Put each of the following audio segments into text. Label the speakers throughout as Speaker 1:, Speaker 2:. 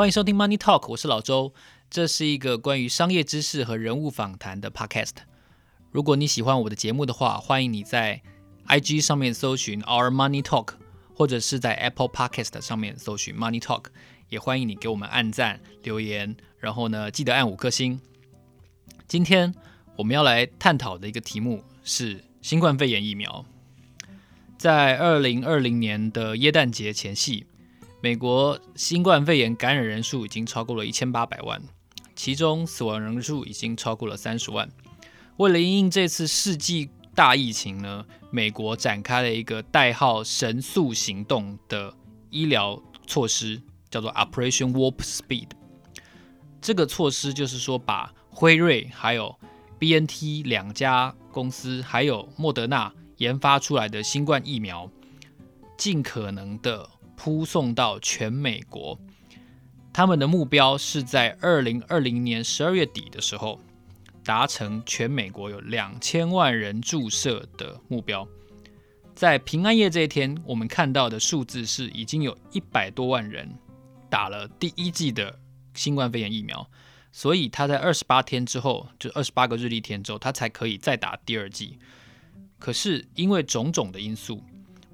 Speaker 1: 欢迎收听 Money Talk，我是老周。这是一个关于商业知识和人物访谈的 Podcast。如果你喜欢我的节目的话，欢迎你在 IG 上面搜寻 Our Money Talk，或者是在 Apple Podcast 上面搜寻 Money Talk。也欢迎你给我们按赞、留言，然后呢，记得按五颗星。今天我们要来探讨的一个题目是新冠肺炎疫苗。在二零二零年的耶诞节前夕，美国新冠肺炎感染人数已经超过了一千八百万，其中死亡人数已经超过了三十万。为了应应这次世纪大疫情呢，美国展开了一个代号“神速行动”的医疗措施，叫做 Operation Warp Speed。这个措施就是说，把辉瑞还有 BNT 两家公司，还有莫德纳。研发出来的新冠疫苗，尽可能的铺送到全美国。他们的目标是在二零二零年十二月底的时候，达成全美国有两千万人注射的目标。在平安夜这一天，我们看到的数字是已经有一百多万人打了第一剂的新冠肺炎疫苗，所以他在二十八天之后，就二十八个日历天之后，他才可以再打第二剂。可是因为种种的因素，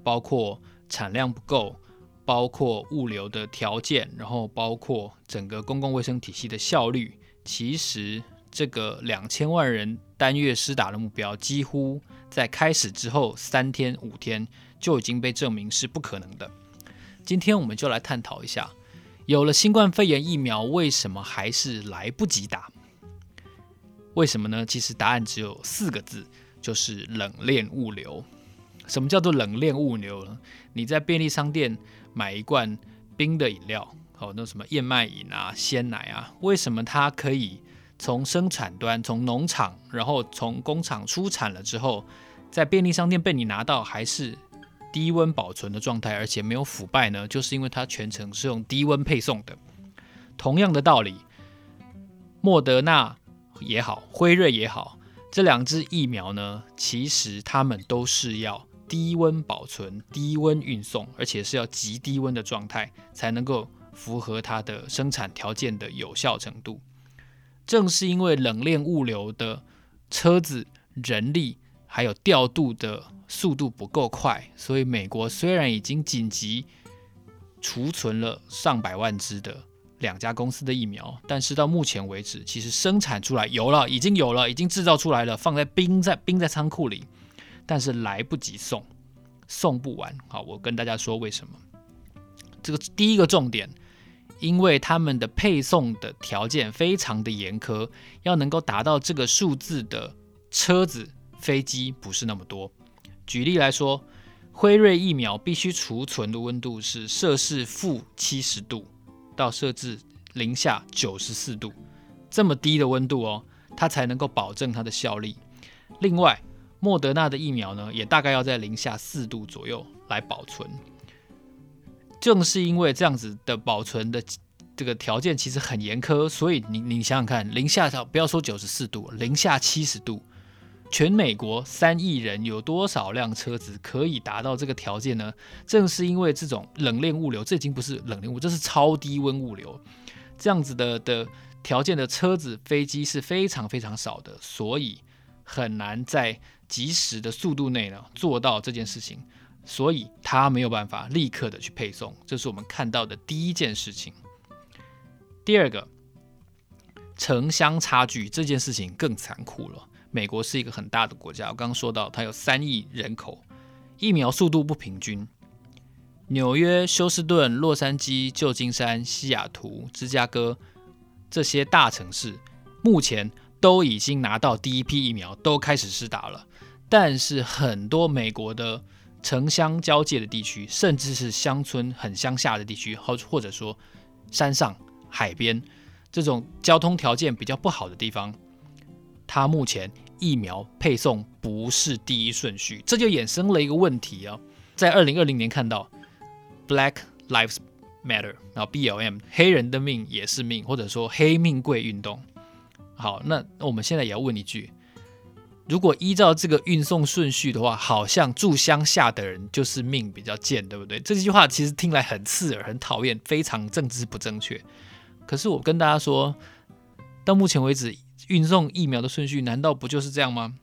Speaker 1: 包括产量不够，包括物流的条件，然后包括整个公共卫生体系的效率，其实这个两千万人单月施打的目标，几乎在开始之后三天五天就已经被证明是不可能的。今天我们就来探讨一下，有了新冠肺炎疫苗，为什么还是来不及打？为什么呢？其实答案只有四个字。就是冷链物流。什么叫做冷链物流呢？你在便利商店买一罐冰的饮料，好，那什么燕麦饮啊、鲜奶啊，为什么它可以从生产端、从农场，然后从工厂出产了之后，在便利商店被你拿到还是低温保存的状态，而且没有腐败呢？就是因为它全程是用低温配送的。同样的道理，莫德纳也好，辉瑞也好。这两支疫苗呢，其实它们都是要低温保存、低温运送，而且是要极低温的状态，才能够符合它的生产条件的有效程度。正是因为冷链物流的车子、人力还有调度的速度不够快，所以美国虽然已经紧急储存了上百万支的。两家公司的疫苗，但是到目前为止，其实生产出来有了，已经有了，已经制造出来了，放在冰在冰在仓库里，但是来不及送，送不完。好，我跟大家说为什么。这个第一个重点，因为他们的配送的条件非常的严苛，要能够达到这个数字的车子、飞机不是那么多。举例来说，辉瑞疫苗必须储存的温度是摄氏负七十度。到设置零下九十四度这么低的温度哦，它才能够保证它的效力。另外，莫德纳的疫苗呢，也大概要在零下四度左右来保存。正是因为这样子的保存的这个条件其实很严苛，所以你你想想看，零下不要说九十四度，零下七十度。全美国三亿人有多少辆车子可以达到这个条件呢？正是因为这种冷链物流，这已经不是冷链物，这是超低温物流，这样子的的条件的车子、飞机是非常非常少的，所以很难在及时的速度内呢做到这件事情，所以他没有办法立刻的去配送，这是我们看到的第一件事情。第二个，城乡差距这件事情更残酷了。美国是一个很大的国家，我刚刚说到它有三亿人口，疫苗速度不平均。纽约、休斯顿、洛杉矶、旧金山、西雅图、芝加哥这些大城市目前都已经拿到第一批疫苗，都开始施打了。但是很多美国的城乡交界的地区，甚至是乡村很乡下的地区，或或者说山上海边这种交通条件比较不好的地方，它目前。疫苗配送不是第一顺序，这就衍生了一个问题啊。在二零二零年看到 Black Lives Matter，然后 BLM 黑人的命也是命，或者说黑命贵运动。好，那我们现在也要问一句：如果依照这个运送顺序的话，好像住乡下的人就是命比较贱，对不对？这句话其实听来很刺耳、很讨厌，非常政治不正确。可是我跟大家说，到目前为止，运送疫苗的顺序难道不就是这样吗？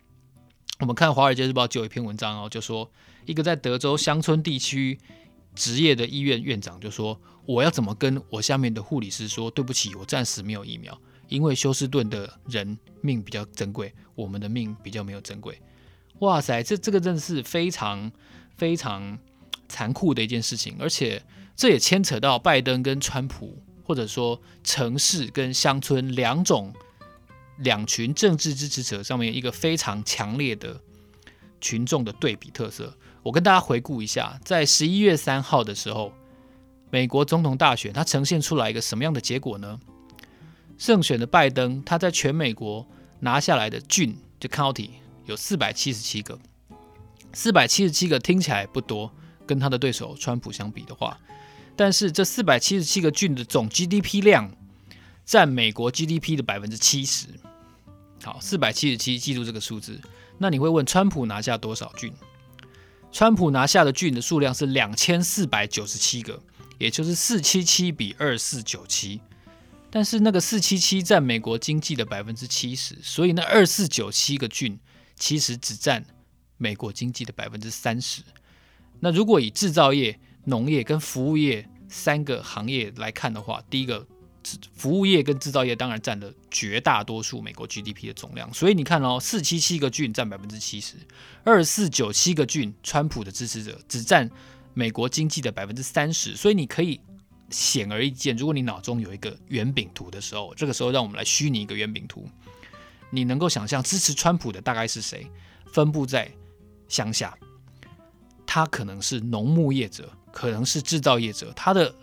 Speaker 1: 我们看《华尔街日报》就有一篇文章哦，就说一个在德州乡村地区执业的医院院长就说：“我要怎么跟我下面的护理师说？对不起，我暂时没有疫苗，因为休斯顿的人命比较珍贵，我们的命比较没有珍贵。”哇塞，这这个真的是非常非常残酷的一件事情，而且这也牵扯到拜登跟川普，或者说城市跟乡村两种两群政治支持者上面一个非常强烈的群众的对比特色。我跟大家回顾一下，在十一月三号的时候，美国总统大选它呈现出来一个什么样的结果呢？胜选的拜登，他在全美国拿下来的郡就 county。有四百七十七个，四百七十七个听起来不多，跟他的对手川普相比的话，但是这四百七十七个郡的总 GDP 量占美国 GDP 的百分之七十。好，四百七十七，记住这个数字。那你会问，川普拿下多少郡？川普拿下的郡的数量是两千四百九十七个，也就是四七七比二四九七。但是那个四七七占美国经济的百分之七十，所以那二四九七个郡。其实只占美国经济的百分之三十。那如果以制造业、农业跟服务业三个行业来看的话，第一个，服务业跟制造业当然占了绝大多数美国 GDP 的总量。所以你看哦，四七七个郡占百分之七十，二四九七个郡，川普的支持者只占美国经济的百分之三十。所以你可以显而易见，如果你脑中有一个圆饼图的时候，这个时候让我们来虚拟一个圆饼图。你能够想象支持川普的大概是谁？分布在乡下，他可能是农牧业者，可能是制造业者，他的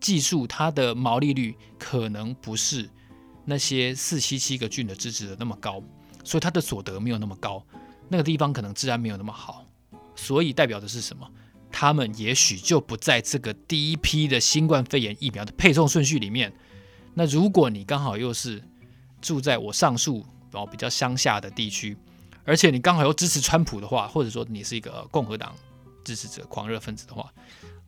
Speaker 1: 技术、他的毛利率可能不是那些四七七个郡的支持者那么高，所以他的所得没有那么高，那个地方可能治安没有那么好，所以代表的是什么？他们也许就不在这个第一批的新冠肺炎疫苗的配送顺序里面。那如果你刚好又是住在我上述。然后比较乡下的地区，而且你刚好又支持川普的话，或者说你是一个共和党支持者、狂热分子的话，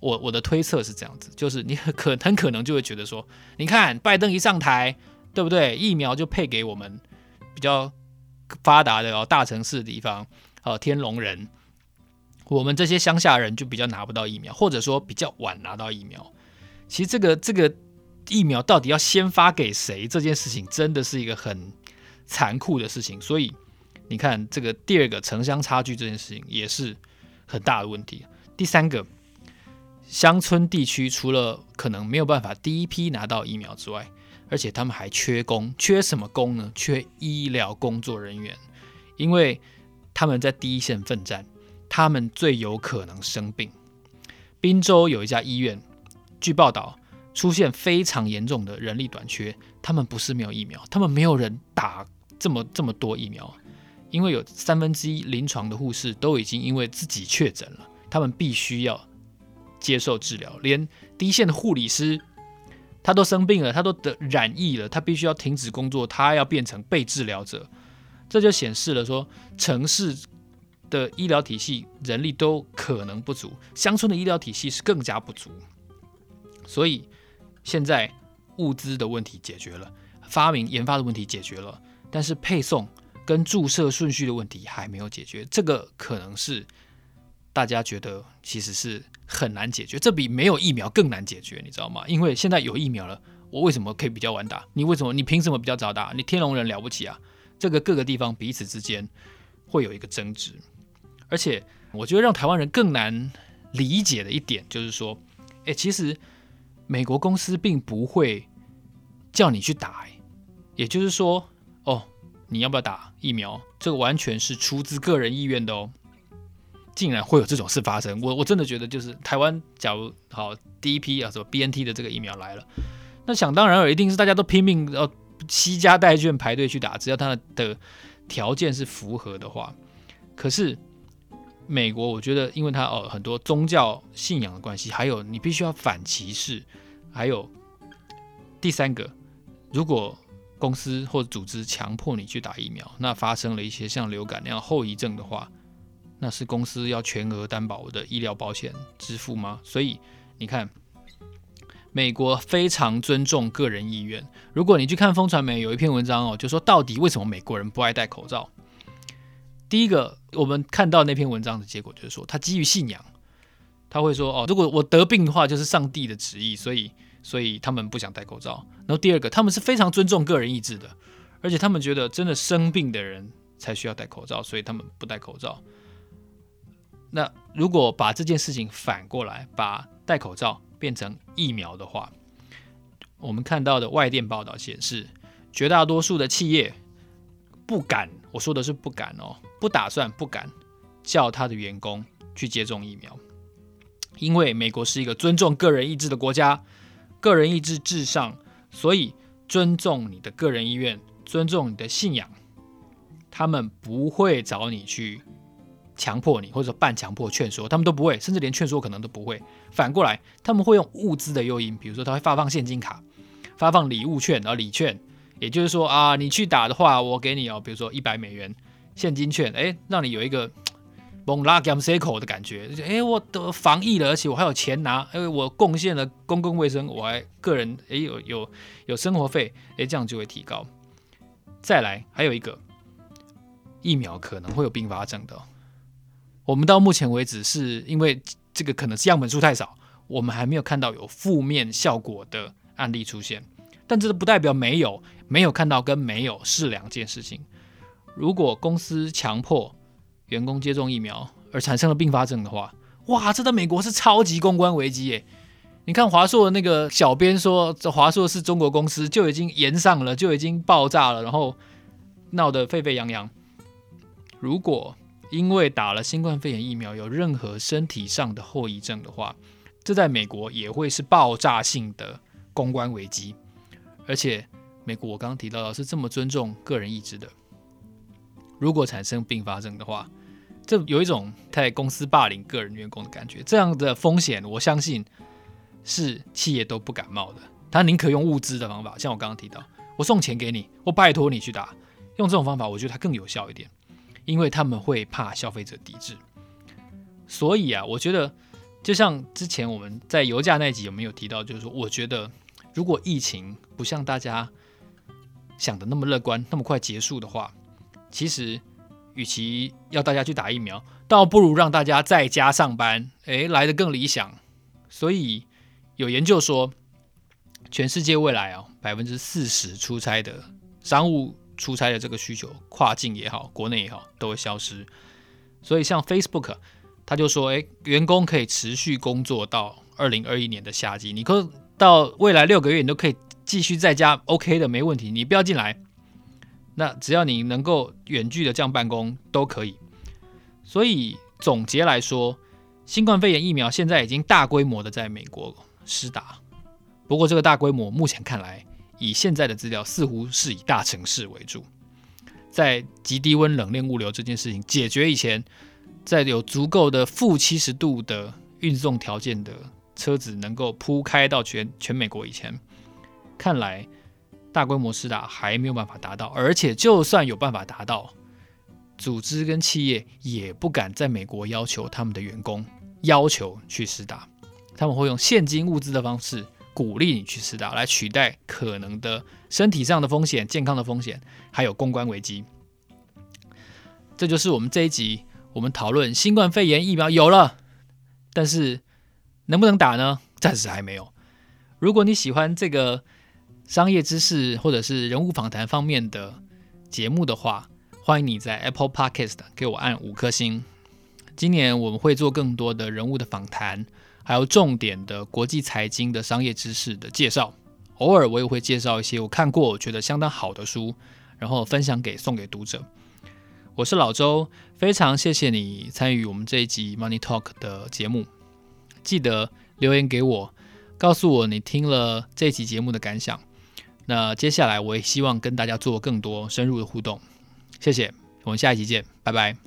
Speaker 1: 我我的推测是这样子，就是你可很可能就会觉得说，你看拜登一上台，对不对？疫苗就配给我们比较发达的哦大城市的地方，呃天龙人，我们这些乡下人就比较拿不到疫苗，或者说比较晚拿到疫苗。其实这个这个疫苗到底要先发给谁，这件事情真的是一个很。残酷的事情，所以你看这个第二个城乡差距这件事情也是很大的问题。第三个，乡村地区除了可能没有办法第一批拿到疫苗之外，而且他们还缺工，缺什么工呢？缺医疗工作人员，因为他们在第一线奋战，他们最有可能生病。宾州有一家医院，据报道出现非常严重的人力短缺，他们不是没有疫苗，他们没有人打。这么这么多疫苗，因为有三分之一临床的护士都已经因为自己确诊了，他们必须要接受治疗。连第一线的护理师，他都生病了，他都得染疫了，他必须要停止工作，他要变成被治疗者。这就显示了说，城市的医疗体系人力都可能不足，乡村的医疗体系是更加不足。所以现在物资的问题解决了，发明研发的问题解决了。但是配送跟注射顺序的问题还没有解决，这个可能是大家觉得其实是很难解决，这比没有疫苗更难解决，你知道吗？因为现在有疫苗了，我为什么可以比较晚打？你为什么？你凭什么比较早打？你天龙人了不起啊？这个各个地方彼此之间会有一个争执，而且我觉得让台湾人更难理解的一点就是说，诶，其实美国公司并不会叫你去打，诶，也就是说。哦，你要不要打疫苗？这个完全是出自个人意愿的哦。竟然会有这种事发生，我我真的觉得就是台湾，假如好第一批啊什么 BNT 的这个疫苗来了，那想当然尔一定是大家都拼命要携家带眷排队去打，只要它的条件是符合的话。可是美国，我觉得因为它哦很多宗教信仰的关系，还有你必须要反歧视，还有第三个，如果。公司或组织强迫你去打疫苗，那发生了一些像流感那样后遗症的话，那是公司要全额担保的医疗保险支付吗？所以你看，美国非常尊重个人意愿。如果你去看风传媒有一篇文章哦，就说到底为什么美国人不爱戴口罩？第一个，我们看到那篇文章的结果就是说，他基于信仰，他会说哦，如果我得病的话，就是上帝的旨意，所以所以他们不想戴口罩。然后第二个，他们是非常尊重个人意志的，而且他们觉得真的生病的人才需要戴口罩，所以他们不戴口罩。那如果把这件事情反过来，把戴口罩变成疫苗的话，我们看到的外电报道显示，绝大多数的企业不敢，我说的是不敢哦，不打算不敢叫他的员工去接种疫苗，因为美国是一个尊重个人意志的国家，个人意志至上，所以尊重你的个人意愿，尊重你的信仰，他们不会找你去。强迫你，或者半强迫劝说，他们都不会，甚至连劝说可能都不会。反过来，他们会用物资的诱因，比如说他会发放现金卡，发放礼物券，然后礼券，也就是说啊，你去打的话，我给你哦，比如说一百美元现金券，哎，让你有一个蒙拉 gam c 口的感觉，哎，我得防疫了，而且我还有钱拿，因为我贡献了公共卫生，我还个人哎有有有生活费，哎，这样就会提高。再来，还有一个疫苗可能会有并发症的。我们到目前为止是因为这个可能是样本数太少，我们还没有看到有负面效果的案例出现。但这不代表没有，没有看到跟没有是两件事情。如果公司强迫员工接种疫苗而产生了并发症的话，哇，这在美国是超级公关危机耶！你看华硕的那个小编说，这华硕是中国公司就已经延上了，就已经爆炸了，然后闹得沸沸扬扬。如果因为打了新冠肺炎疫苗有任何身体上的后遗症的话，这在美国也会是爆炸性的公关危机。而且，美国我刚刚提到的是这么尊重个人意志的，如果产生并发症的话，这有一种在公司霸凌个人员工的感觉。这样的风险，我相信是企业都不敢冒的。他宁可用物资的方法，像我刚刚提到，我送钱给你，我拜托你去打，用这种方法，我觉得它更有效一点。因为他们会怕消费者抵制，所以啊，我觉得就像之前我们在油价那集有没有提到，就是说，我觉得如果疫情不像大家想的那么乐观，那么快结束的话，其实与其要大家去打疫苗，倒不如让大家在家上班，诶，来得更理想。所以有研究说，全世界未来啊，百分之四十出差的商务。出差的这个需求，跨境也好，国内也好，都会消失。所以像 Facebook，他就说，诶，员工可以持续工作到二零二一年的夏季，你可到未来六个月，你都可以继续在家，OK 的，没问题。你不要进来，那只要你能够远距的这样办公都可以。所以总结来说，新冠肺炎疫苗现在已经大规模的在美国施打，不过这个大规模目前看来。以现在的资料，似乎是以大城市为主，在极低温冷链物流这件事情解决以前，在有足够的负七十度的运送条件的车子能够铺开到全全美国以前，看来大规模施打还没有办法达到，而且就算有办法达到，组织跟企业也不敢在美国要求他们的员工要求去施打，他们会用现金物资的方式。鼓励你去施打，来取代可能的身体上的风险、健康的风险，还有公关危机。这就是我们这一集我们讨论新冠肺炎疫苗有了，但是能不能打呢？暂时还没有。如果你喜欢这个商业知识或者是人物访谈方面的节目的话，欢迎你在 Apple Podcast 给我按五颗星。今年我们会做更多的人物的访谈。还有重点的国际财经的商业知识的介绍，偶尔我也会介绍一些我看过我觉得相当好的书，然后分享给送给读者。我是老周，非常谢谢你参与我们这一集 Money Talk 的节目，记得留言给我，告诉我你听了这期节目的感想。那接下来我也希望跟大家做更多深入的互动，谢谢，我们下一集见，拜拜。